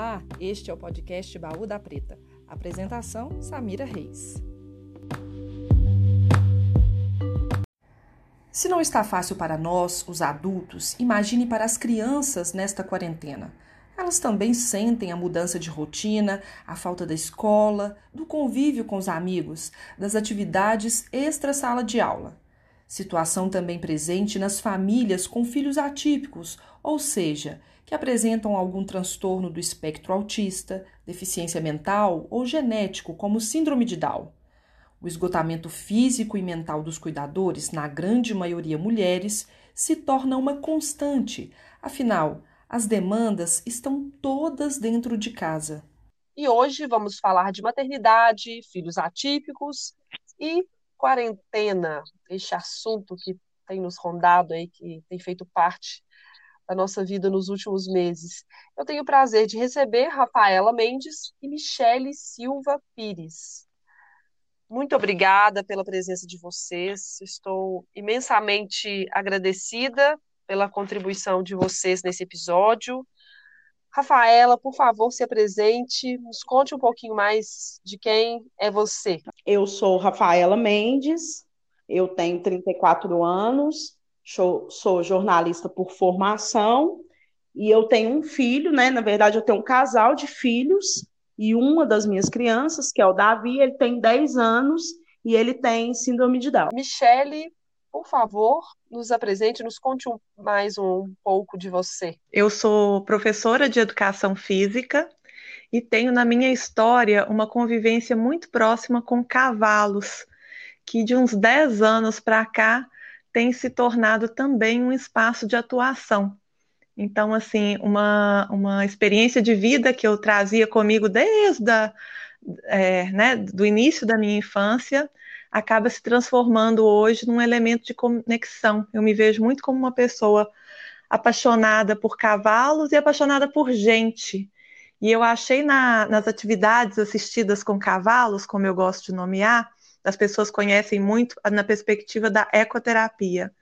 Olá, este é o podcast Baú da Preta. Apresentação: Samira Reis. Se não está fácil para nós, os adultos, imagine para as crianças nesta quarentena. Elas também sentem a mudança de rotina, a falta da escola, do convívio com os amigos, das atividades extra-sala de aula. Situação também presente nas famílias com filhos atípicos, ou seja, que apresentam algum transtorno do espectro autista, deficiência mental ou genético, como síndrome de Down. O esgotamento físico e mental dos cuidadores, na grande maioria mulheres, se torna uma constante, afinal, as demandas estão todas dentro de casa. E hoje vamos falar de maternidade, filhos atípicos e quarentena, este assunto que tem nos rondado aí, que tem feito parte da nossa vida nos últimos meses. Eu tenho o prazer de receber Rafaela Mendes e Michele Silva Pires. Muito obrigada pela presença de vocês. Estou imensamente agradecida pela contribuição de vocês nesse episódio. Rafaela, por favor, se apresente, nos conte um pouquinho mais de quem é você. Eu sou Rafaela Mendes, eu tenho 34 anos, sou, sou jornalista por formação e eu tenho um filho, né? Na verdade, eu tenho um casal de filhos e uma das minhas crianças, que é o Davi, ele tem 10 anos e ele tem síndrome de Down. Michele, por favor, nos apresente, nos conte um, mais um pouco de você. Eu sou professora de educação física e tenho na minha história uma convivência muito próxima com cavalos, que de uns 10 anos para cá tem se tornado também um espaço de atuação. Então, assim, uma, uma experiência de vida que eu trazia comigo desde a, é, né, do início da minha infância, acaba se transformando hoje num elemento de conexão. Eu me vejo muito como uma pessoa apaixonada por cavalos e apaixonada por gente. E eu achei na, nas atividades assistidas com cavalos, como eu gosto de nomear, as pessoas conhecem muito na perspectiva da ecoterapia.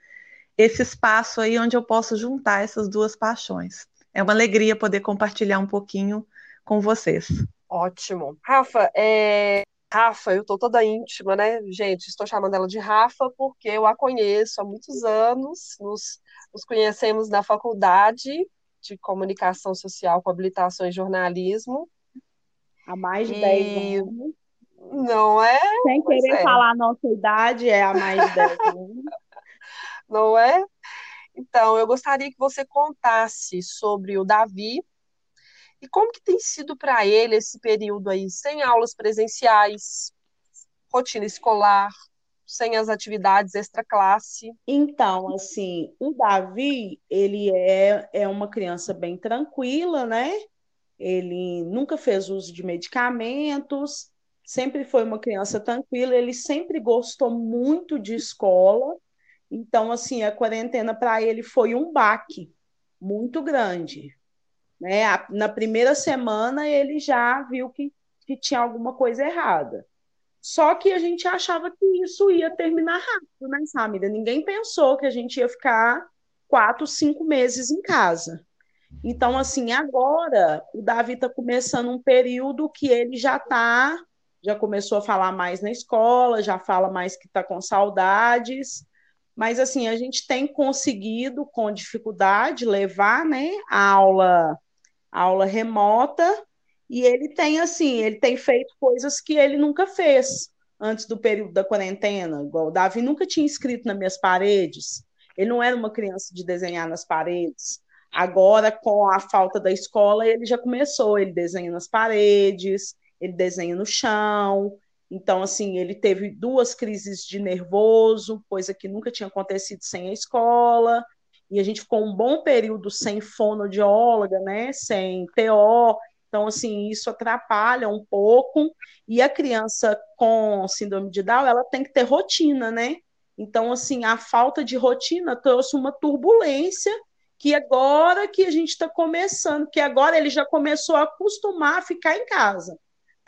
Esse espaço aí onde eu posso juntar essas duas paixões. É uma alegria poder compartilhar um pouquinho com vocês. Ótimo. Rafa, é, Rafa, eu tô toda íntima, né? Gente, estou chamando ela de Rafa porque eu a conheço há muitos anos, nos, nos conhecemos na faculdade de comunicação social com habilitação em jornalismo. Há mais de e... 10 anos. Não é? Sem querer é. falar a nossa idade, é há mais 10 anos. Não é? Então, eu gostaria que você contasse sobre o Davi, e como que tem sido para ele esse período aí, sem aulas presenciais, rotina escolar, sem as atividades extra-classe? Então, assim, o Davi, ele é, é uma criança bem tranquila, né? Ele nunca fez uso de medicamentos, sempre foi uma criança tranquila, ele sempre gostou muito de escola. Então, assim, a quarentena para ele foi um baque muito grande. Né? Na primeira semana ele já viu que, que tinha alguma coisa errada. Só que a gente achava que isso ia terminar rápido, né, Samira? Ninguém pensou que a gente ia ficar quatro, cinco meses em casa. Então, assim, agora o Davi está começando um período que ele já está, já começou a falar mais na escola, já fala mais que está com saudades. Mas, assim, a gente tem conseguido, com dificuldade, levar né, a aula aula remota, e ele tem assim, ele tem feito coisas que ele nunca fez antes do período da quarentena, igual o Davi nunca tinha escrito nas minhas paredes. Ele não era uma criança de desenhar nas paredes. Agora, com a falta da escola, ele já começou, ele desenha nas paredes, ele desenha no chão. Então, assim, ele teve duas crises de nervoso, coisa que nunca tinha acontecido sem a escola. E a gente ficou um bom período sem fonoaudióloga, né, sem TO, então, assim, isso atrapalha um pouco, e a criança com síndrome de Down, ela tem que ter rotina, né, então, assim, a falta de rotina trouxe uma turbulência que agora que a gente está começando, que agora ele já começou a acostumar a ficar em casa.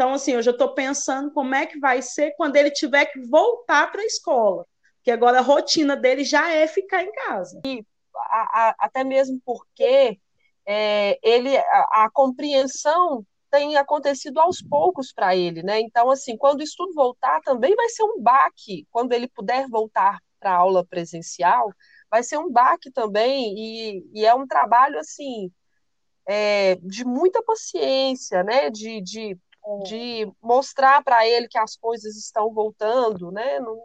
Então, assim, eu já estou pensando como é que vai ser quando ele tiver que voltar para a escola, que agora a rotina dele já é ficar em casa. E a, a, até mesmo porque é, ele a, a, compreensão tem acontecido aos poucos para ele, né? Então, assim, quando isso tudo voltar, também vai ser um baque. Quando ele puder voltar para a aula presencial, vai ser um baque também, e, e é um trabalho, assim, é, de muita paciência, né? De, de. De mostrar para ele que as coisas estão voltando, né? Não,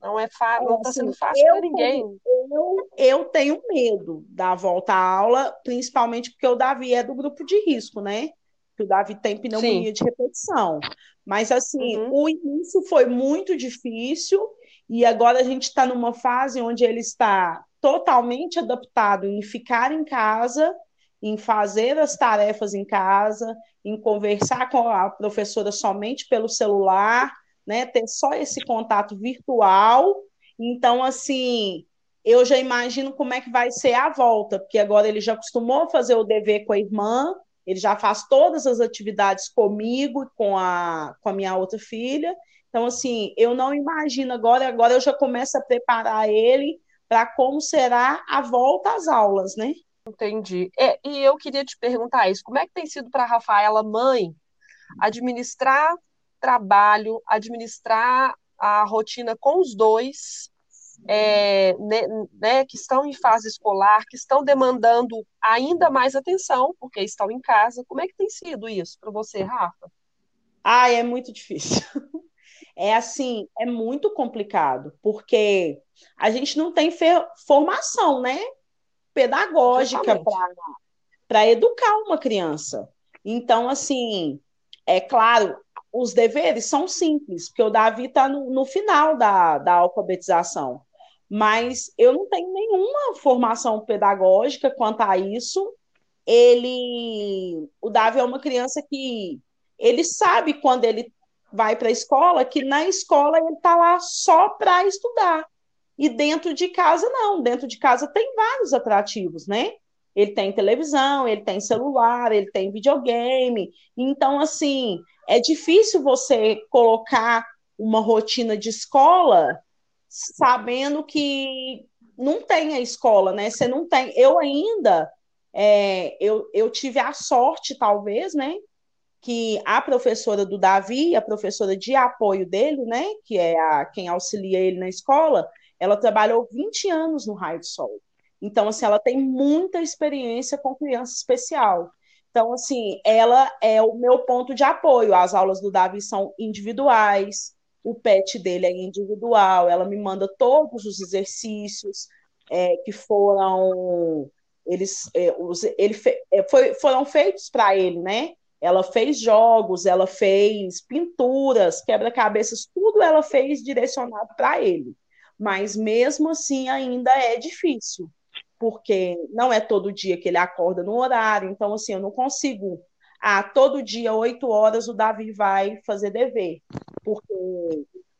não é fácil, não está sendo assim, fácil para ninguém. Eu, eu tenho medo da volta à aula, principalmente porque o Davi é do grupo de risco, né? Que o Davi tem pneumonia Sim. de repetição. Mas assim, uhum. o início foi muito difícil e agora a gente está numa fase onde ele está totalmente adaptado em ficar em casa, em fazer as tarefas em casa, em conversar com a professora somente pelo celular né? Ter só esse contato virtual. Então, assim, eu já imagino como é que vai ser a volta, porque agora ele já acostumou a fazer o dever com a irmã, ele já faz todas as atividades comigo e com a, com a minha outra filha. Então, assim, eu não imagino agora, agora eu já começo a preparar ele para como será a volta às aulas, né? Entendi. É, e eu queria te perguntar isso: como é que tem sido para a Rafaela, mãe, administrar trabalho, administrar a rotina com os dois, é, né, né, que estão em fase escolar, que estão demandando ainda mais atenção, porque estão em casa. Como é que tem sido isso para você, Rafa? Ah, é muito difícil. É assim, é muito complicado, porque a gente não tem formação, né? Pedagógica para educar uma criança. Então, assim, é claro, os deveres são simples, porque o Davi está no, no, final da, da alfabetização. Mas eu não tenho nenhuma formação pedagógica quanto a isso. Ele, o Davi é uma criança que ele sabe quando ele vai para a escola que na escola ele está lá só para estudar. E dentro de casa, não. Dentro de casa tem vários atrativos, né? Ele tem televisão, ele tem celular, ele tem videogame. Então, assim, é difícil você colocar uma rotina de escola sabendo que não tem a escola, né? Você não tem. Eu ainda, é, eu, eu tive a sorte, talvez, né? Que a professora do Davi, a professora de apoio dele, né? Que é a, quem auxilia ele na escola, ela trabalhou 20 anos no Raio do Sol. Então, assim, ela tem muita experiência com criança especial. Então, assim, ela é o meu ponto de apoio. As aulas do Davi são individuais, o pet dele é individual, ela me manda todos os exercícios é, que foram eles é, os, ele fe, é, foi, foram feitos para ele, né? Ela fez jogos, ela fez pinturas, quebra-cabeças, tudo ela fez direcionado para ele. Mas mesmo assim ainda é difícil porque não é todo dia que ele acorda no horário, então assim, eu não consigo. Ah, todo dia, oito horas, o Davi vai fazer dever, porque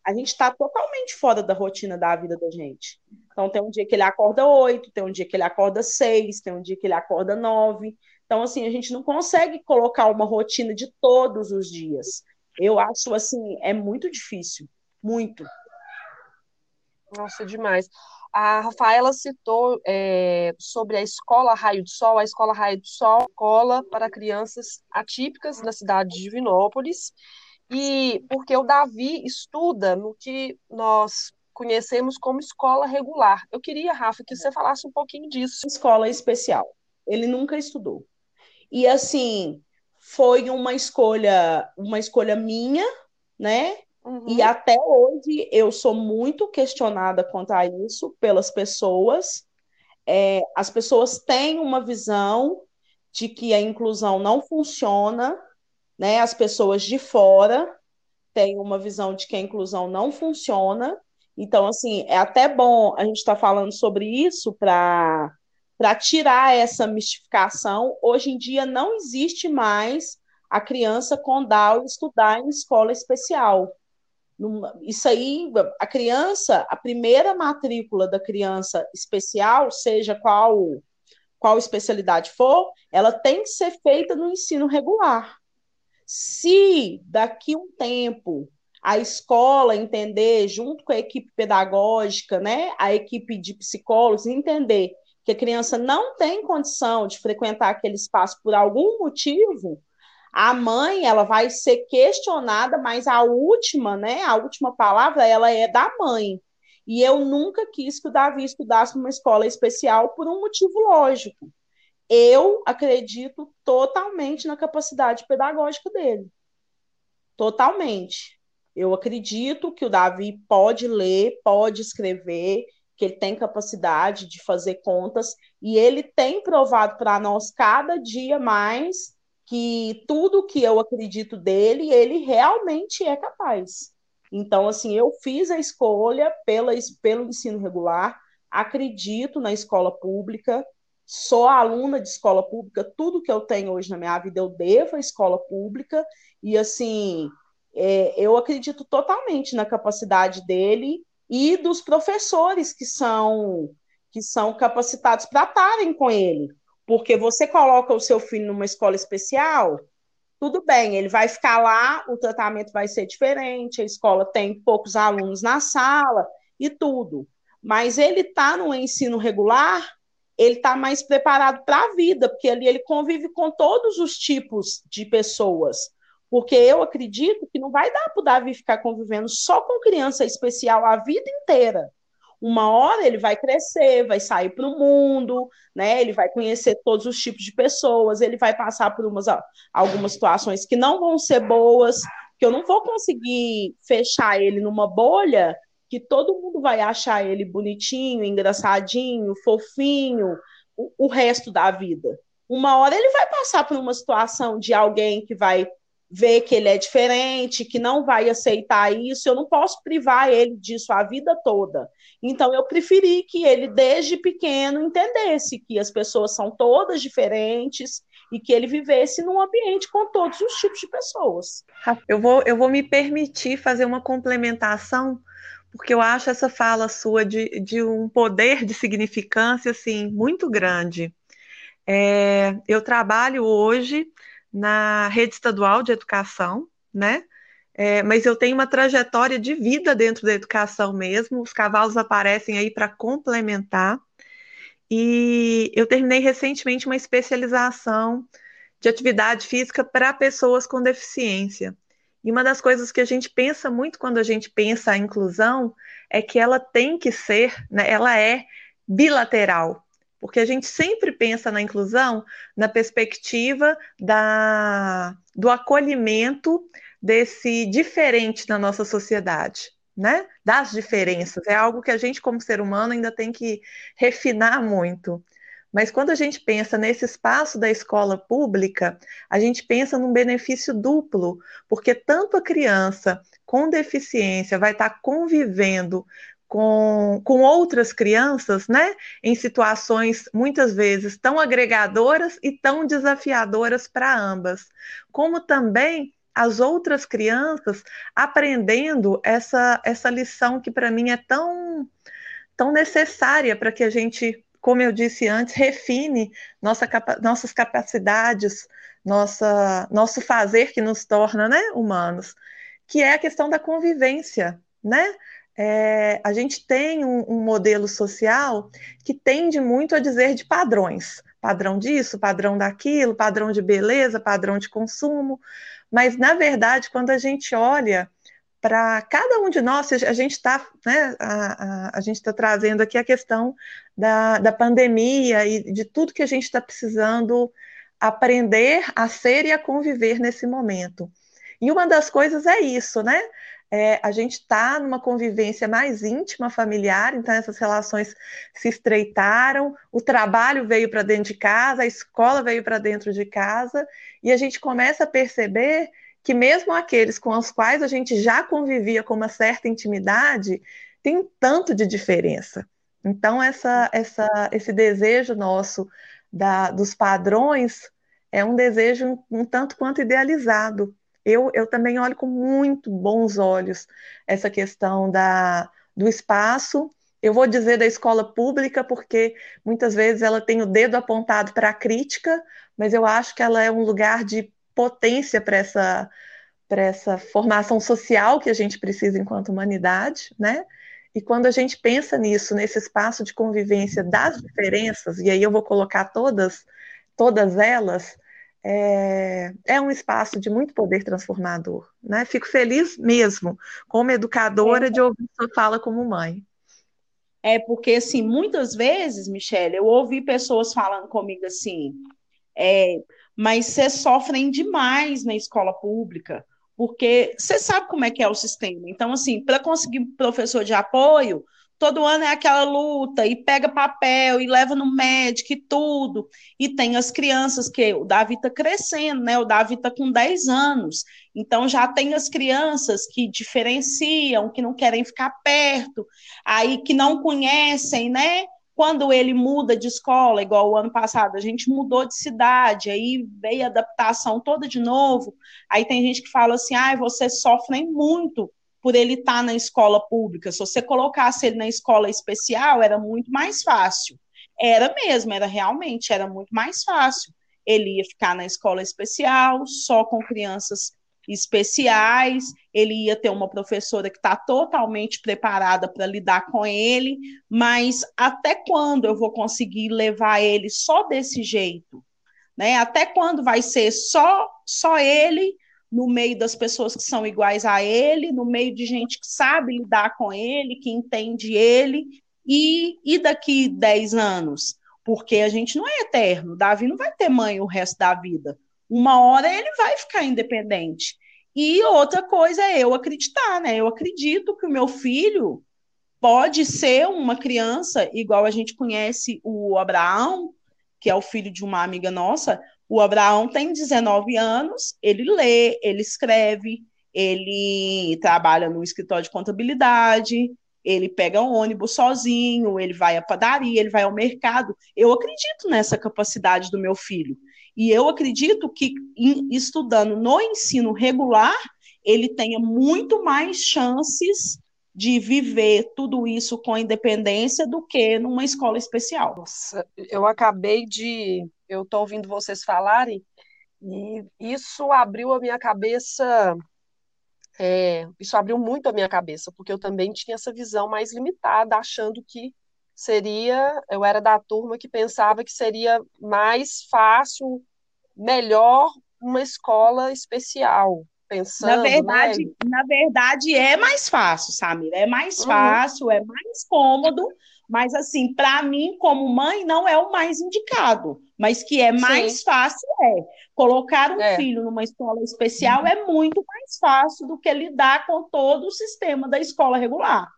a gente está totalmente fora da rotina da vida da gente. Então, tem um dia que ele acorda oito, tem um dia que ele acorda seis, tem um dia que ele acorda nove. Então, assim, a gente não consegue colocar uma rotina de todos os dias. Eu acho, assim, é muito difícil, muito. Nossa, demais. A Rafaela citou é, sobre a escola Raio do Sol. A escola Raio do Sol é escola para crianças atípicas na cidade de Divinópolis. E porque o Davi estuda no que nós conhecemos como escola regular. Eu queria, Rafa, que você falasse um pouquinho disso. Escola especial. Ele nunca estudou. E assim, foi uma escolha, uma escolha minha, né? Uhum. E até hoje eu sou muito questionada quanto a isso pelas pessoas. É, as pessoas têm uma visão de que a inclusão não funciona, né? As pessoas de fora têm uma visão de que a inclusão não funciona. Então, assim, é até bom a gente estar tá falando sobre isso para para tirar essa mistificação. Hoje em dia não existe mais a criança com Down estudar em escola especial. Isso aí, a criança, a primeira matrícula da criança especial, seja qual qual especialidade for, ela tem que ser feita no ensino regular. Se daqui um tempo a escola entender, junto com a equipe pedagógica, né, a equipe de psicólogos, entender que a criança não tem condição de frequentar aquele espaço por algum motivo, a mãe ela vai ser questionada, mas a última, né, a última palavra ela é da mãe. E eu nunca quis que o Davi estudasse numa escola especial por um motivo lógico. Eu acredito totalmente na capacidade pedagógica dele. Totalmente. Eu acredito que o Davi pode ler, pode escrever, que ele tem capacidade de fazer contas e ele tem provado para nós cada dia mais que tudo que eu acredito dele, ele realmente é capaz. Então, assim, eu fiz a escolha pela, pelo ensino regular, acredito na escola pública, sou aluna de escola pública, tudo que eu tenho hoje na minha vida eu devo à escola pública, e assim, é, eu acredito totalmente na capacidade dele e dos professores que são que são capacitados para estarem com ele. Porque você coloca o seu filho numa escola especial, tudo bem, ele vai ficar lá, o tratamento vai ser diferente, a escola tem poucos alunos na sala e tudo. Mas ele está no ensino regular, ele está mais preparado para a vida, porque ali ele convive com todos os tipos de pessoas. Porque eu acredito que não vai dar para o Davi ficar convivendo só com criança especial a vida inteira. Uma hora ele vai crescer, vai sair para o mundo, né? Ele vai conhecer todos os tipos de pessoas, ele vai passar por umas, algumas situações que não vão ser boas, que eu não vou conseguir fechar ele numa bolha que todo mundo vai achar ele bonitinho, engraçadinho, fofinho, o, o resto da vida. Uma hora ele vai passar por uma situação de alguém que vai ver que ele é diferente, que não vai aceitar isso, eu não posso privar ele disso a vida toda. Então, eu preferi que ele, desde pequeno, entendesse que as pessoas são todas diferentes e que ele vivesse num ambiente com todos os tipos de pessoas. Eu vou, eu vou me permitir fazer uma complementação, porque eu acho essa fala sua de, de um poder de significância assim, muito grande. É, eu trabalho hoje na rede estadual de educação, né? É, mas eu tenho uma trajetória de vida dentro da educação mesmo. Os cavalos aparecem aí para complementar. E eu terminei recentemente uma especialização de atividade física para pessoas com deficiência. E uma das coisas que a gente pensa muito quando a gente pensa a inclusão é que ela tem que ser, né, ela é bilateral porque a gente sempre pensa na inclusão na perspectiva da, do acolhimento desse diferente na nossa sociedade, né? Das diferenças. É algo que a gente, como ser humano, ainda tem que refinar muito. Mas quando a gente pensa nesse espaço da escola pública, a gente pensa num benefício duplo, porque tanto a criança com deficiência vai estar convivendo com, com outras crianças, né, em situações muitas vezes tão agregadoras e tão desafiadoras para ambas, como também as outras crianças aprendendo essa, essa lição que para mim é tão, tão necessária para que a gente, como eu disse antes, refine nossa, nossas capacidades, nossa, nosso fazer que nos torna né, humanos, que é a questão da convivência, né? É, a gente tem um, um, modelo social que tende muito a dizer de padrões. Padrão disso, padrão daquilo, padrão de beleza, padrão de consumo. Mas, na verdade, quando a gente olha para cada um de nós, a gente está né, a, a, a, gente está trazendo aqui a questão da, da pandemia e de tudo que a gente está precisando aprender a ser e a conviver nesse momento. E uma das coisas é isso, né? É, a gente está numa convivência mais íntima, familiar, então essas relações se estreitaram, o trabalho veio para dentro de casa, a escola veio para dentro de casa, e a gente começa a perceber que mesmo aqueles com os quais a gente já convivia com uma certa intimidade, tem um tanto de diferença. Então, essa, essa, esse desejo nosso da, dos padrões é um desejo um, um tanto quanto idealizado eu, eu também olho com muito bons olhos essa questão da, do espaço. Eu vou dizer da escola pública, porque muitas vezes ela tem o dedo apontado para a crítica, mas eu acho que ela é um lugar de potência para essa, essa formação social que a gente precisa enquanto humanidade, né? E quando a gente pensa nisso, nesse espaço de convivência das diferenças, e aí eu vou colocar todas, todas elas, é, é um espaço de muito poder transformador. Né? Fico feliz mesmo, como educadora, de ouvir sua fala como mãe. É porque, assim, muitas vezes, Michelle, eu ouvi pessoas falando comigo assim, é, mas vocês sofrem demais na escola pública porque você sabe como é que é o sistema. Então, assim, para conseguir professor de apoio, todo ano é aquela luta, e pega papel, e leva no médico e tudo. E tem as crianças, que o Davi está crescendo, né? O Davi está com 10 anos. Então já tem as crianças que diferenciam, que não querem ficar perto, aí que não conhecem, né? Quando ele muda de escola, igual o ano passado, a gente mudou de cidade, aí veio a adaptação toda de novo. Aí tem gente que fala assim: ah, vocês sofrem muito por ele estar tá na escola pública. Se você colocasse ele na escola especial, era muito mais fácil. Era mesmo, era realmente, era muito mais fácil. Ele ia ficar na escola especial, só com crianças especiais, ele ia ter uma professora que está totalmente preparada para lidar com ele, mas até quando eu vou conseguir levar ele só desse jeito? Né? Até quando vai ser só, só ele no meio das pessoas que são iguais a ele, no meio de gente que sabe lidar com ele, que entende ele, e, e daqui 10 anos? Porque a gente não é eterno, Davi não vai ter mãe o resto da vida uma hora ele vai ficar independente. E outra coisa é eu acreditar, né? Eu acredito que o meu filho pode ser uma criança igual a gente conhece o Abraão, que é o filho de uma amiga nossa. O Abraão tem 19 anos, ele lê, ele escreve, ele trabalha no escritório de contabilidade, ele pega um ônibus sozinho, ele vai à padaria, ele vai ao mercado. Eu acredito nessa capacidade do meu filho. E eu acredito que estudando no ensino regular, ele tenha muito mais chances de viver tudo isso com independência do que numa escola especial. Nossa, eu acabei de. Eu estou ouvindo vocês falarem, e isso abriu a minha cabeça. É, isso abriu muito a minha cabeça, porque eu também tinha essa visão mais limitada, achando que seria, eu era da turma que pensava que seria mais fácil, melhor uma escola especial, pensando, na verdade, né? na verdade é mais fácil, Samir, é mais uhum. fácil, é mais cômodo, mas assim, para mim como mãe não é o mais indicado, mas que é mais Sim. fácil é. Colocar um é. filho numa escola especial uhum. é muito mais fácil do que lidar com todo o sistema da escola regular.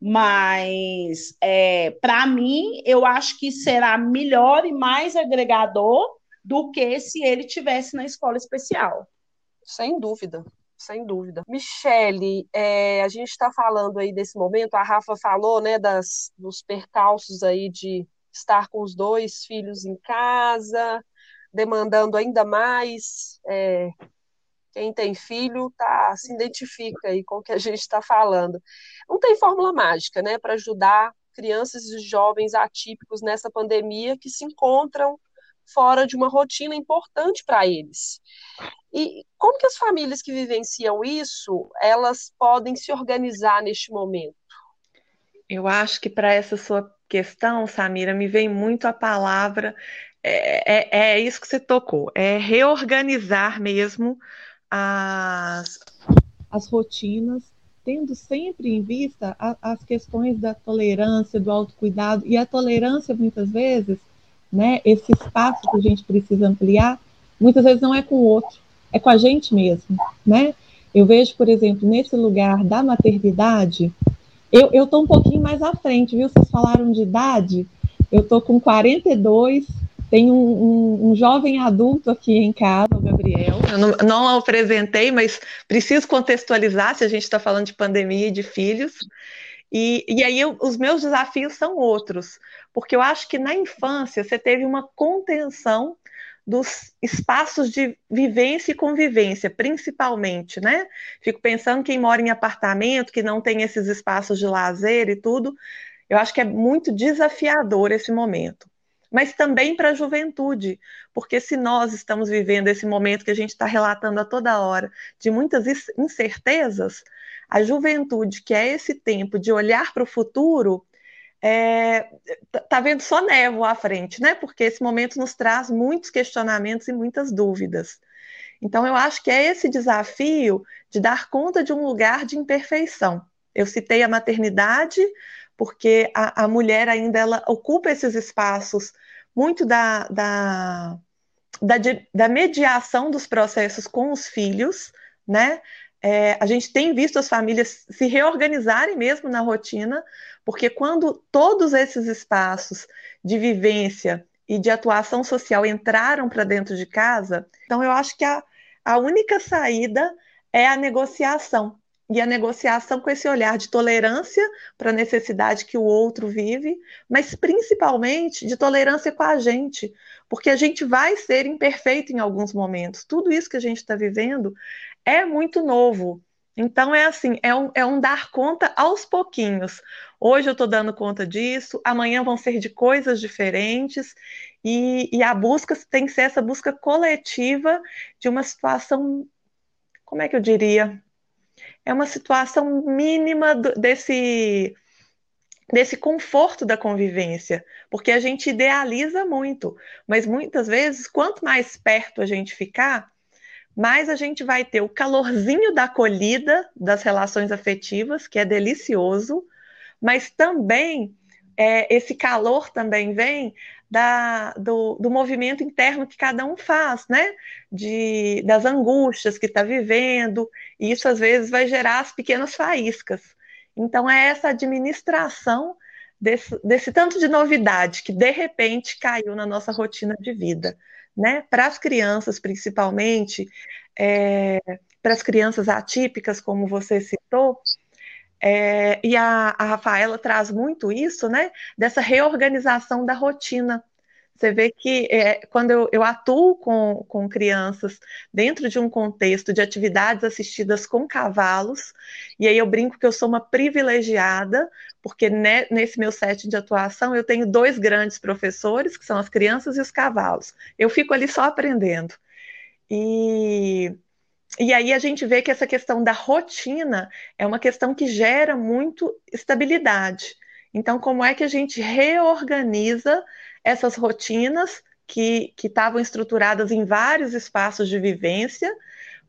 Mas, é, para mim, eu acho que será melhor e mais agregador do que se ele tivesse na escola especial. Sem dúvida, sem dúvida. Michele, é, a gente está falando aí desse momento, a Rafa falou, né, das, dos percalços aí de estar com os dois filhos em casa, demandando ainda mais é, quem tem filho tá, se identifica aí com o que a gente está falando. Não tem fórmula mágica, né, para ajudar crianças e jovens atípicos nessa pandemia que se encontram fora de uma rotina importante para eles. E como que as famílias que vivenciam isso, elas podem se organizar neste momento? Eu acho que para essa sua questão, Samira, me vem muito a palavra, é, é, é isso que você tocou, é reorganizar mesmo as, as rotinas, tendo sempre em vista a, as questões da tolerância, do autocuidado, e a tolerância, muitas vezes, né, esse espaço que a gente precisa ampliar, muitas vezes não é com o outro, é com a gente mesmo, né? Eu vejo, por exemplo, nesse lugar da maternidade, eu estou um pouquinho mais à frente, viu? Vocês falaram de idade, eu estou com 42, tem um, um, um, jovem adulto aqui em casa, o Gabriel. Eu não, não apresentei, mas preciso contextualizar se a gente está falando de pandemia e de filhos. E, e aí eu, os meus desafios são outros, porque eu acho que na infância você teve uma contenção dos espaços de vivência e convivência, principalmente, né? Fico pensando quem mora em apartamento, que não tem esses espaços de lazer e tudo, eu acho que é muito desafiador esse momento mas também para a juventude, porque se nós estamos vivendo esse momento que a gente está relatando a toda hora, de muitas incertezas, a juventude, que é esse tempo de olhar para o futuro, é, tá vendo só névoa à frente, né? Porque esse momento nos traz muitos questionamentos e muitas dúvidas. Então, eu acho que é esse desafio de dar conta de um lugar de imperfeição. Eu citei a maternidade, porque a, a mulher ainda ela ocupa esses espaços muito da, da, da, da mediação dos processos com os filhos, né? É, a gente tem visto as famílias se reorganizarem mesmo na rotina, porque quando todos esses espaços de vivência e de atuação social entraram para dentro de casa, então eu acho que a, a única saída é a negociação. E a negociação com esse olhar de tolerância para a necessidade que o outro vive, mas principalmente de tolerância com a gente, porque a gente vai ser imperfeito em alguns momentos. Tudo isso que a gente está vivendo é muito novo. Então é assim, é um, é um dar conta aos pouquinhos. Hoje eu estou dando conta disso, amanhã vão ser de coisas diferentes, e, e a busca tem que ser essa busca coletiva de uma situação, como é que eu diria? É uma situação mínima desse desse conforto da convivência, porque a gente idealiza muito, mas muitas vezes, quanto mais perto a gente ficar, mais a gente vai ter o calorzinho da acolhida das relações afetivas, que é delicioso, mas também é, esse calor também vem da, do, do, movimento interno que cada um faz, né? De, das angústias que está vivendo, e isso às vezes vai gerar as pequenas faíscas. Então, é essa administração desse, desse tanto de novidade que de repente caiu na nossa rotina de vida né? Para as crianças, principalmente, é, para as crianças atípicas, como você citou, é, e a, a, Rafaela traz muito isso, né? Dessa reorganização da rotina. Você vê que é, quando eu, eu, atuo com, com crianças dentro de um contexto de atividades assistidas com cavalos, e aí eu brinco que eu sou uma privilegiada, porque ne, nesse meu set de atuação eu tenho dois grandes professores, que são as crianças e os cavalos. Eu fico ali só aprendendo. E, e aí a gente vê que essa questão da rotina é uma questão que gera muito estabilidade. Então, como é que a gente reorganiza essas rotinas que estavam estruturadas em vários espaços de vivência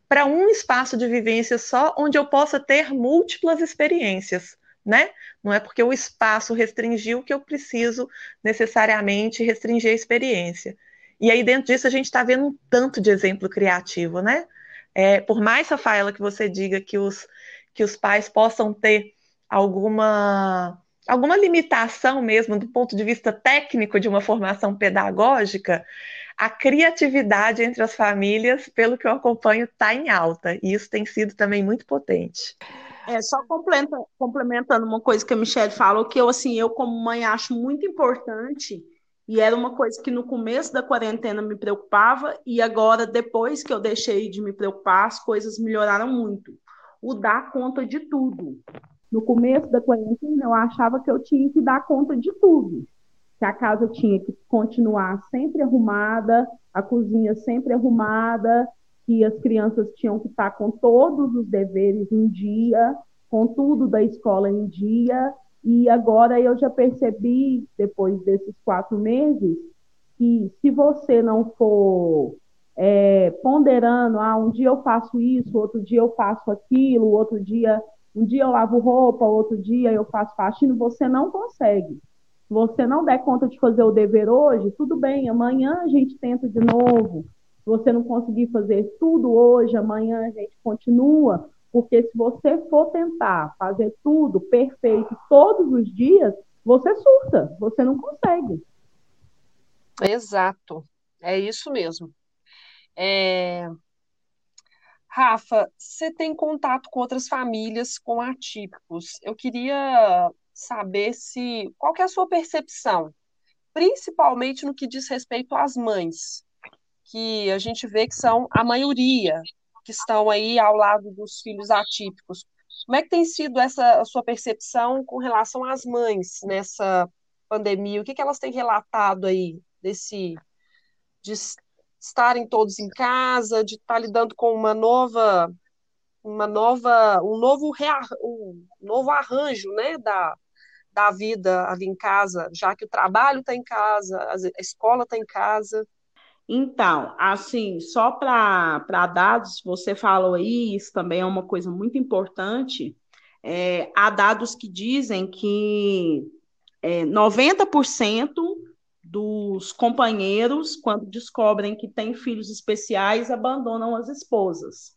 para um espaço de vivência só, onde eu possa ter múltiplas experiências, né? Não é porque o espaço restringiu que eu preciso necessariamente restringir a experiência. E aí, dentro disso, a gente está vendo um tanto de exemplo criativo, né? É, por mais, Rafaela, que você diga que os, que os pais possam ter alguma alguma limitação mesmo do ponto de vista técnico de uma formação pedagógica, a criatividade entre as famílias, pelo que eu acompanho, está em alta. E isso tem sido também muito potente. É, só complementando uma coisa que a Michelle falou, que eu, assim, eu como mãe acho muito importante, e era uma coisa que no começo da quarentena me preocupava, e agora, depois que eu deixei de me preocupar, as coisas melhoraram muito. O dar conta de tudo no começo da quarentena, eu achava que eu tinha que dar conta de tudo. Que a casa tinha que continuar sempre arrumada, a cozinha sempre arrumada, que as crianças tinham que estar com todos os deveres em dia, com tudo da escola em dia. E agora eu já percebi, depois desses quatro meses, que se você não for é, ponderando, ah, um dia eu faço isso, outro dia eu faço aquilo, outro dia um dia eu lavo roupa, outro dia eu faço faxina, você não consegue. Se você não der conta de fazer o dever hoje, tudo bem, amanhã a gente tenta de novo. Você não conseguir fazer tudo hoje, amanhã a gente continua, porque se você for tentar fazer tudo perfeito todos os dias, você surta, você não consegue. Exato, é isso mesmo. É, Rafa, você tem contato com outras famílias com atípicos. Eu queria saber se qual é a sua percepção, principalmente no que diz respeito às mães, que a gente vê que são a maioria que estão aí ao lado dos filhos atípicos. Como é que tem sido essa sua percepção com relação às mães nessa pandemia? O que, que elas têm relatado aí desse de estarem todos em casa, de estar lidando com uma nova uma nova, um novo, um novo arranjo né, da, da vida ali em casa, já que o trabalho está em casa, a escola está em casa? Então, assim, só para dados, você falou aí, isso também é uma coisa muito importante. É, há dados que dizem que é, 90% dos companheiros, quando descobrem que têm filhos especiais, abandonam as esposas.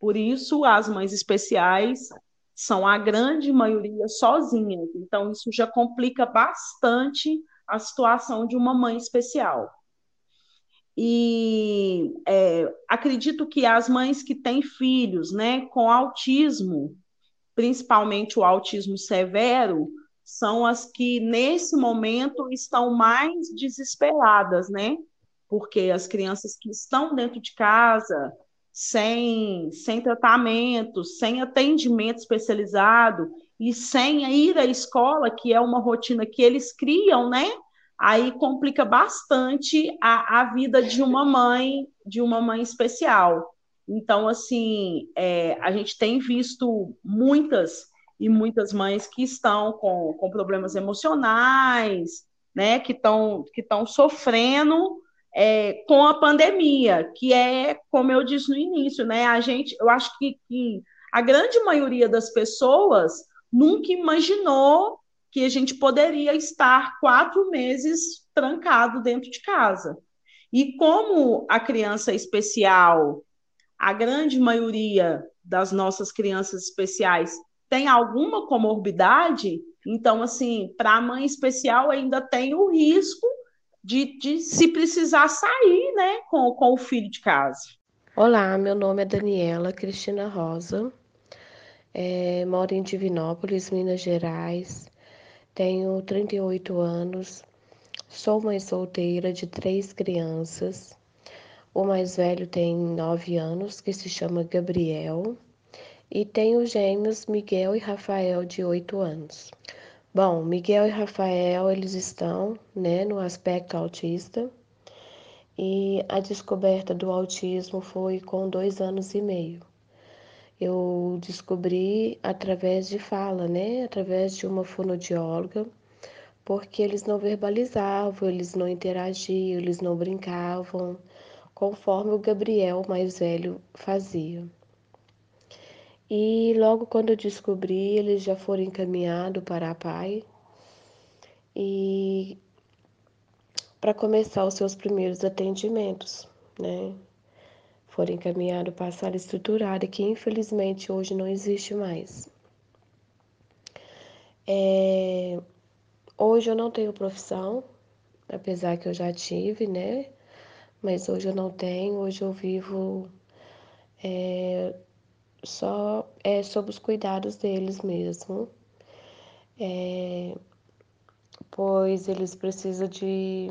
Por isso, as mães especiais são a grande maioria sozinhas. Então, isso já complica bastante a situação de uma mãe especial. E é, acredito que as mães que têm filhos né, com autismo, principalmente o autismo severo, são as que, nesse momento, estão mais desesperadas, né? Porque as crianças que estão dentro de casa, sem, sem tratamento, sem atendimento especializado e sem ir à escola, que é uma rotina que eles criam, né? Aí complica bastante a, a vida de uma mãe, de uma mãe especial. Então, assim, é, a gente tem visto muitas e muitas mães que estão com, com problemas emocionais, né, que estão que estão sofrendo é, com a pandemia, que é, como eu disse no início, né, a gente, eu acho que, que a grande maioria das pessoas nunca imaginou que a gente poderia estar quatro meses trancado dentro de casa. E como a criança especial, a grande maioria das nossas crianças especiais tem alguma comorbidade, então, assim, para a mãe especial ainda tem o risco de, de se precisar sair, né, com, com o filho de casa. Olá, meu nome é Daniela Cristina Rosa, é, moro em Divinópolis, Minas Gerais, tenho 38 anos, sou mãe solteira de três crianças. O mais velho tem 9 anos, que se chama Gabriel, e tenho gêmeos Miguel e Rafael de 8 anos. Bom, Miguel e Rafael, eles estão, né, no aspecto autista. E a descoberta do autismo foi com dois anos e meio. Eu descobri através de fala, né, através de uma fonodióloga, porque eles não verbalizavam, eles não interagiam, eles não brincavam, conforme o Gabriel mais velho fazia. E logo quando eu descobri, eles já foram encaminhados para a PAI e para começar os seus primeiros atendimentos, né? Foram encaminhados para a sala estruturada, que infelizmente hoje não existe mais. É... Hoje eu não tenho profissão, apesar que eu já tive, né? Mas hoje eu não tenho, hoje eu vivo é, só é sob os cuidados deles mesmo, é, pois eles precisam de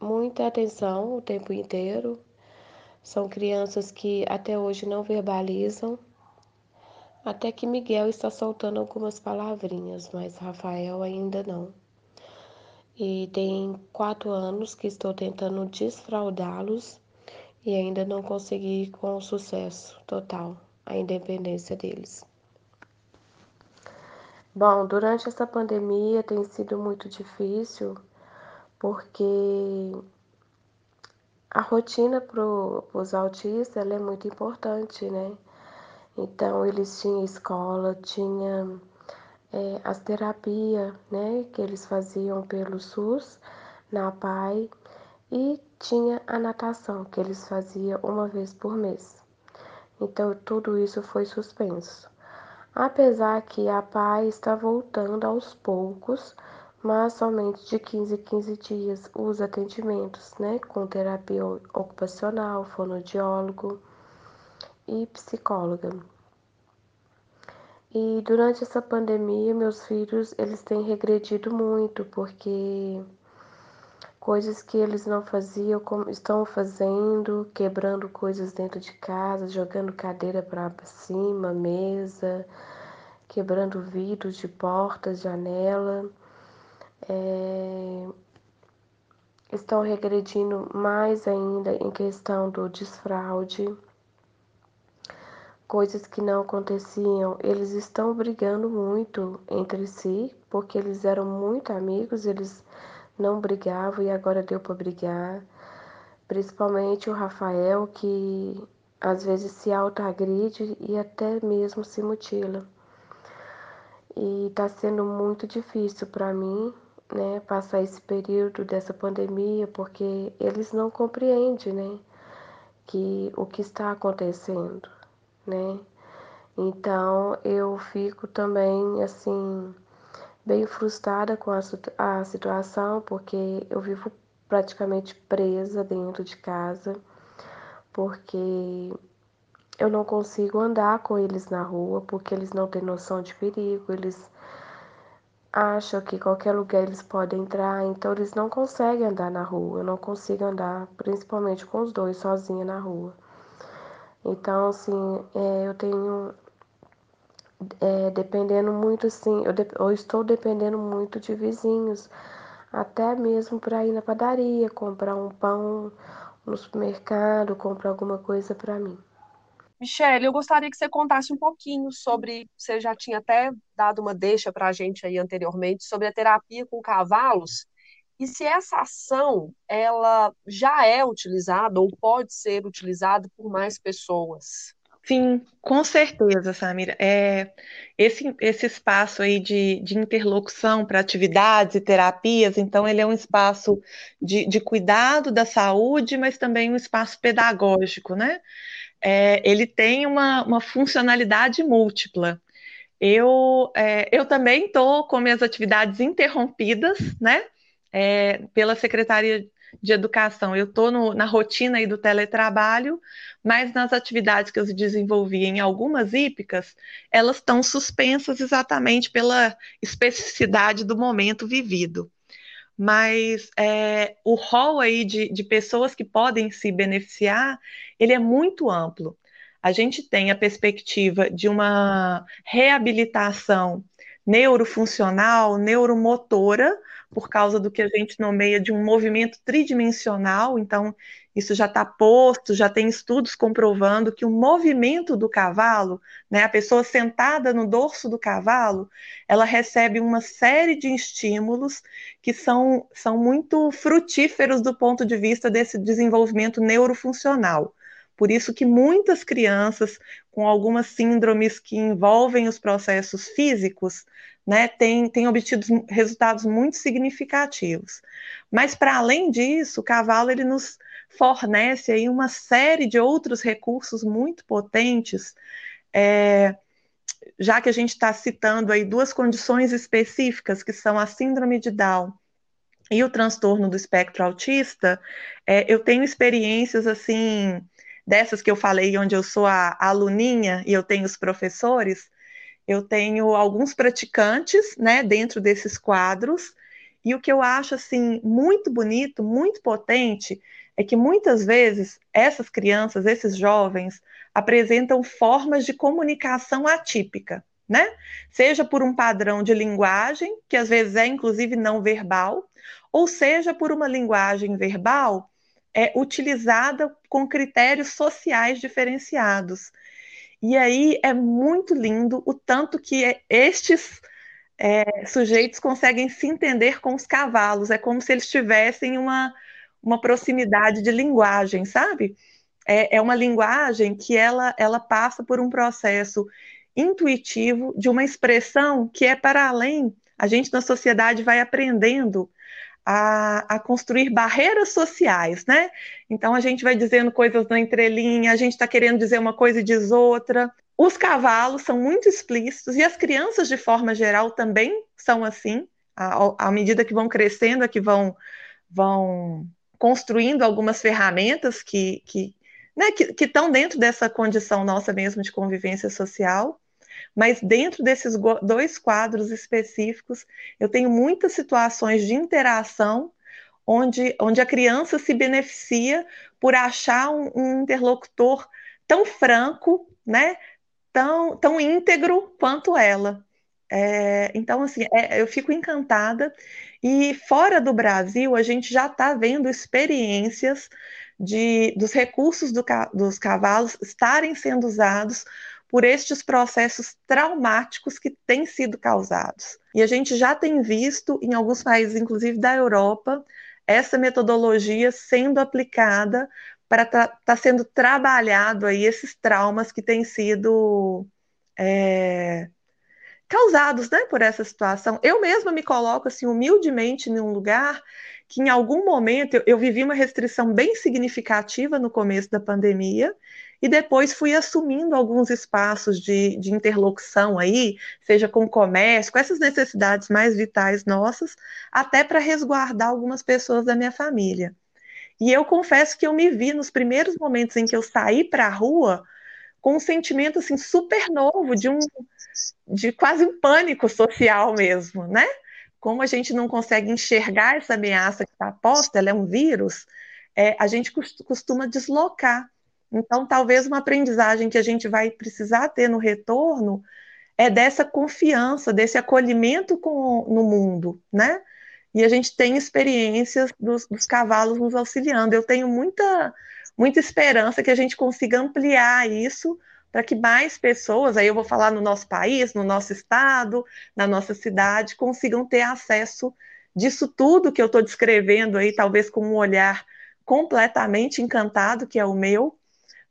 muita atenção o tempo inteiro. São crianças que até hoje não verbalizam, até que Miguel está soltando algumas palavrinhas, mas Rafael ainda não. E tem quatro anos que estou tentando desfraudá-los e ainda não consegui com sucesso total a independência deles. Bom, durante essa pandemia tem sido muito difícil porque a rotina para os autistas é muito importante, né? Então eles tinham escola, tinha é, as terapias, né, que eles faziam pelo SUS na PAI e tinha a natação, que eles faziam uma vez por mês. Então, tudo isso foi suspenso. Apesar que a PAI está voltando aos poucos, mas somente de 15 em 15 dias os atendimentos, né, com terapia ocupacional, fonoaudiólogo e psicóloga. E durante essa pandemia, meus filhos, eles têm regredido muito, porque coisas que eles não faziam, estão fazendo, quebrando coisas dentro de casa, jogando cadeira para cima, mesa, quebrando vidros de portas, janela. É... Estão regredindo mais ainda em questão do desfraude, coisas que não aconteciam, eles estão brigando muito entre si, porque eles eram muito amigos, eles não brigavam e agora deu para brigar. Principalmente o Rafael, que às vezes se autoagride e até mesmo se mutila. E está sendo muito difícil para mim, né, passar esse período dessa pandemia, porque eles não compreendem, né, que o que está acontecendo, né? Então eu fico também assim bem frustrada com a, a situação, porque eu vivo praticamente presa dentro de casa, porque eu não consigo andar com eles na rua, porque eles não têm noção de perigo, eles acham que qualquer lugar eles podem entrar, então eles não conseguem andar na rua. Eu não consigo andar, principalmente com os dois, sozinha na rua. Então, assim, é, eu tenho é, dependendo muito, assim, eu, de, eu estou dependendo muito de vizinhos, até mesmo para ir na padaria, comprar um pão no supermercado, comprar alguma coisa para mim. Michelle, eu gostaria que você contasse um pouquinho sobre, você já tinha até dado uma deixa para a gente aí anteriormente, sobre a terapia com cavalos, e se essa ação, ela já é utilizada ou pode ser utilizada por mais pessoas? Sim, com certeza, Samira. É, esse, esse espaço aí de, de interlocução para atividades e terapias, então ele é um espaço de, de cuidado da saúde, mas também um espaço pedagógico, né? É, ele tem uma, uma funcionalidade múltipla. Eu, é, eu também estou com minhas atividades interrompidas, né? É, pela Secretaria de Educação. Eu estou na rotina aí do teletrabalho, mas nas atividades que eu desenvolvi em algumas hípicas, elas estão suspensas exatamente pela especificidade do momento vivido. Mas é, o rol aí de, de pessoas que podem se beneficiar, ele é muito amplo. A gente tem a perspectiva de uma reabilitação neurofuncional, neuromotora, por causa do que a gente nomeia de um movimento tridimensional. Então, isso já está posto, já tem estudos comprovando que o movimento do cavalo, né, a pessoa sentada no dorso do cavalo, ela recebe uma série de estímulos que são, são muito frutíferos do ponto de vista desse desenvolvimento neurofuncional. Por isso que muitas crianças com algumas síndromes que envolvem os processos físicos né, têm, têm obtido resultados muito significativos. Mas, para além disso, o cavalo ele nos fornece aí uma série de outros recursos muito potentes, é, já que a gente está citando aí duas condições específicas, que são a síndrome de Down e o transtorno do espectro autista, é, eu tenho experiências assim dessas que eu falei, onde eu sou a aluninha e eu tenho os professores, eu tenho alguns praticantes, né, dentro desses quadros, e o que eu acho, assim, muito bonito, muito potente, é que muitas vezes essas crianças, esses jovens, apresentam formas de comunicação atípica, né? Seja por um padrão de linguagem, que às vezes é inclusive não verbal, ou seja por uma linguagem verbal é, utilizada com critérios sociais diferenciados. E aí é muito lindo o tanto que estes é, sujeitos conseguem se entender com os cavalos. É como se eles tivessem uma, uma proximidade de linguagem, sabe? É, é uma linguagem que ela, ela passa por um processo intuitivo de uma expressão que é para além. A gente na sociedade vai aprendendo a, a, construir barreiras sociais, né? Então a gente vai dizendo coisas na entrelinha, a gente está querendo dizer uma coisa e diz outra. Os cavalos são muito explícitos e as crianças, de forma geral, também são assim. À, medida que vão crescendo, é que vão, vão construindo algumas ferramentas que, que, né, que, que estão dentro dessa condição nossa mesmo de convivência social. Mas dentro desses dois quadros específicos, eu tenho muitas situações de interação onde, onde a criança se beneficia por achar um, um interlocutor tão franco, né, tão, tão íntegro quanto ela. É, então, assim, é, eu fico encantada. E fora do Brasil, a gente já está vendo experiências de, dos recursos do, dos cavalos estarem sendo usados por estes processos traumáticos que têm sido causados. E a gente já tem visto em alguns países, inclusive da Europa, essa metodologia sendo aplicada para estar tá, tá sendo trabalhado aí esses traumas que têm sido é, causados né, por essa situação. Eu mesma me coloco assim humildemente em um lugar que em algum momento eu, eu, vivi uma restrição bem significativa no começo da pandemia e depois fui assumindo alguns espaços de, de interlocução aí, seja com o comércio, com essas necessidades mais vitais nossas, até para resguardar algumas pessoas da minha família. E eu confesso que eu me vi nos primeiros momentos em que eu saí para a rua com um sentimento assim super novo de um de quase um pânico social mesmo, né? Como a gente não consegue enxergar essa ameaça que está posta, ela é um vírus, é, a gente costuma deslocar. Então, talvez uma aprendizagem que a gente vai precisar ter no retorno é dessa confiança, desse acolhimento com, no mundo, né? e a gente tem experiências dos, dos cavalos nos auxiliando. Eu tenho muita, muita esperança que a gente consiga ampliar isso para que mais pessoas, aí eu vou falar no nosso país, no nosso estado, na nossa cidade, consigam ter acesso disso tudo que eu estou descrevendo aí, talvez com um olhar completamente encantado, que é o meu,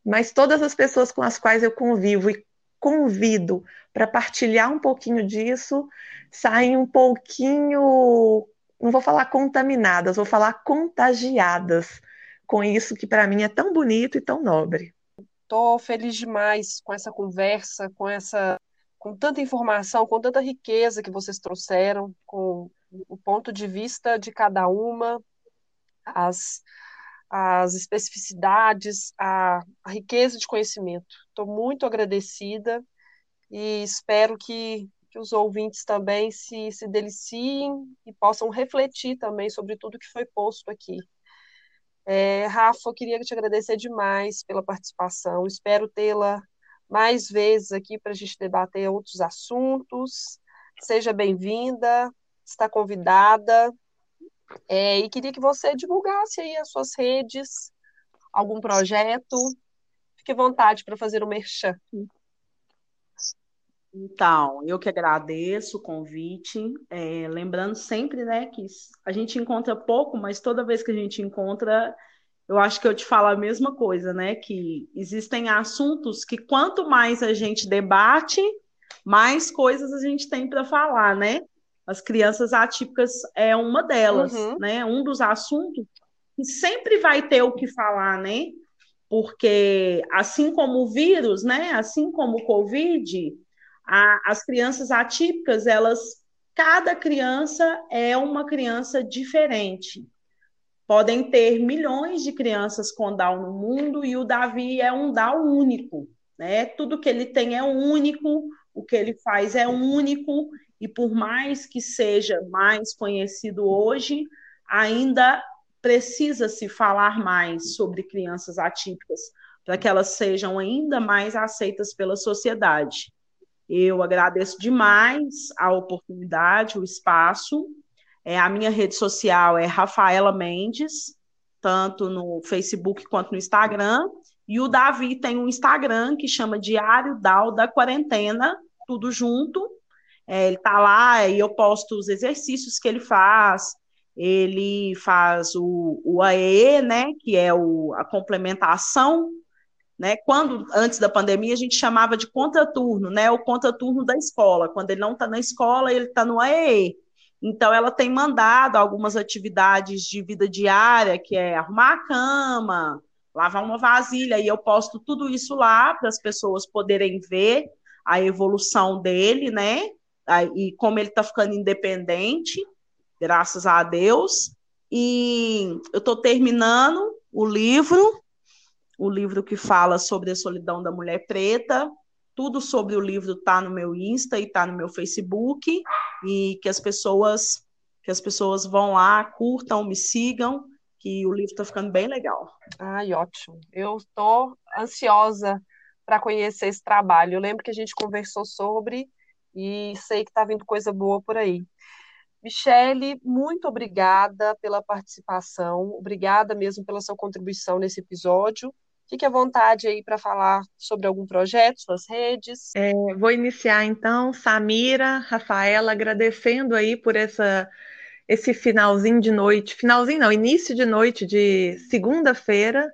mas todas as pessoas com as quais eu convivo e convido para partilhar um pouquinho disso, saem um pouquinho não vou falar contaminadas, vou falar contagiadas com isso que para mim é tão bonito e tão nobre. Estou feliz demais com essa conversa, com essa, com tanta informação, com tanta riqueza que vocês trouxeram, com o ponto de vista de cada uma, as, as especificidades, a, a riqueza de conhecimento. Estou muito agradecida e espero que que os ouvintes também se, se deliciem e possam refletir também sobre tudo que foi posto aqui. É, Rafa, eu queria te agradecer demais pela participação. Espero tê-la mais vezes aqui para a gente debater outros assuntos. Seja bem-vinda, está convidada. É, e queria que você divulgasse aí as suas redes, algum projeto. Fique à vontade para fazer o merchan. Então, eu que agradeço o convite, é, lembrando sempre, né, que a gente encontra pouco, mas toda vez que a gente encontra, eu acho que eu te falo a mesma coisa, né, que existem assuntos que quanto mais a gente debate, mais coisas a gente tem para falar, né? As crianças atípicas é uma delas, uhum. né? Um dos assuntos que sempre vai ter o que falar, né? Porque assim como o vírus, né, assim como o Covid, a, as crianças atípicas, elas, cada criança é uma criança diferente. Podem ter milhões de crianças com Down no mundo e o Davi é um Down único, né? Tudo que ele tem é único, o que ele faz é único e por mais que seja mais conhecido hoje, ainda precisa se falar mais sobre crianças atípicas para que elas sejam ainda mais aceitas pela sociedade. Eu agradeço demais a oportunidade, o espaço. É, a minha rede social é Rafaela Mendes, tanto no Facebook quanto no Instagram. E o Davi tem um Instagram que chama Diário Dal da Quarentena, tudo junto. É, ele está lá e eu posto os exercícios que ele faz. Ele faz o, o AE, né, que é o, a complementação né? Quando, antes da pandemia, a gente chamava de contraturno, né? o contraturno da escola. Quando ele não está na escola, ele está no AEE. Então, ela tem mandado algumas atividades de vida diária, que é arrumar a cama, lavar uma vasilha, e eu posto tudo isso lá para as pessoas poderem ver a evolução dele, né? E como ele está ficando independente, graças a Deus. E eu estou terminando o livro, o livro que fala sobre a solidão da mulher preta. Tudo sobre o livro está no meu Insta e está no meu Facebook e que as pessoas que as pessoas vão lá, curtam, me sigam, que o livro está ficando bem legal. Ai, ótimo. Eu estou ansiosa para conhecer esse trabalho. Eu lembro que a gente conversou sobre e sei que está vindo coisa boa por aí. Michele, muito obrigada pela participação, obrigada mesmo pela sua contribuição nesse episódio Fique à vontade aí para falar sobre algum projeto, suas redes. É, vou iniciar então, Samira, Rafaela, agradecendo aí por essa esse finalzinho de noite, finalzinho não, início de noite de segunda-feira.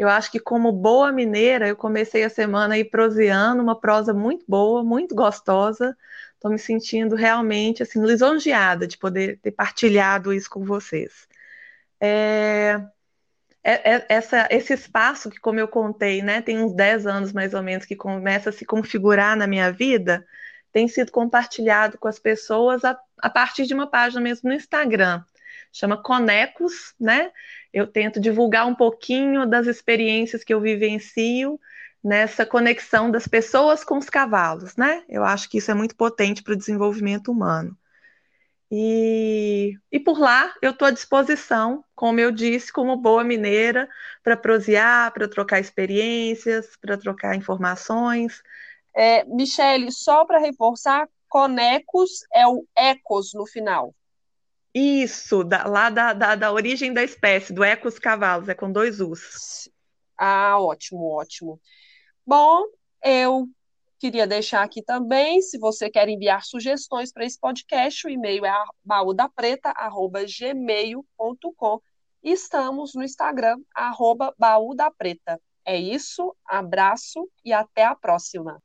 Eu acho que como boa mineira, eu comecei a semana aí proseando, uma prosa muito boa, muito gostosa. Estou me sentindo realmente assim lisonjeada de poder ter partilhado isso com vocês. É, é, é, essa, esse espaço que, como eu contei, né, tem uns 10 anos mais ou menos que começa a se configurar na minha vida, tem sido compartilhado com as pessoas a, a partir de uma página mesmo no Instagram. Chama Conecos, né? Eu tento divulgar um pouquinho das experiências que eu vivencio nessa conexão das pessoas com os cavalos, né? Eu acho que isso é muito potente para o desenvolvimento humano. E, e por lá eu estou à disposição, como eu disse, como boa mineira, para prosear, para trocar experiências, para trocar informações. É, Michele, só para reforçar, Conecos é o ecos no final. Isso, da, lá da, da, da, origem da espécie, do ecos cavalos, é com dois Us. Ah, ótimo, ótimo. Bom, eu Queria deixar aqui também, se você quer enviar sugestões para esse podcast, o e-mail é baúdapreta.gmail.com estamos no Instagram, arroba baúdapreta. É isso, abraço e até a próxima.